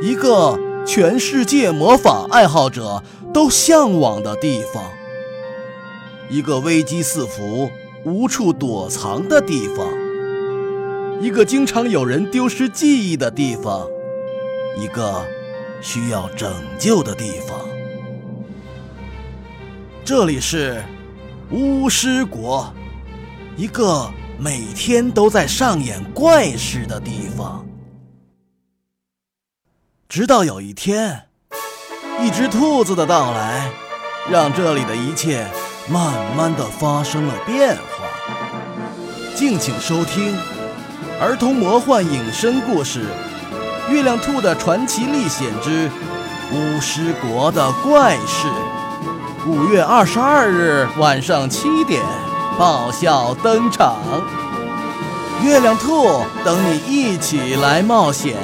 一个全世界魔法爱好者都向往的地方，一个危机四伏、无处躲藏的地方，一个经常有人丢失记忆的地方，一个需要拯救的地方。这里是巫师国，一个每天都在上演怪事的地方。直到有一天，一只兔子的到来，让这里的一切慢慢的发生了变化。敬请收听儿童魔幻影身故事《月亮兔的传奇历险之巫师国的怪事》。五月二十二日晚上七点，爆笑登场。月亮兔等你一起来冒险。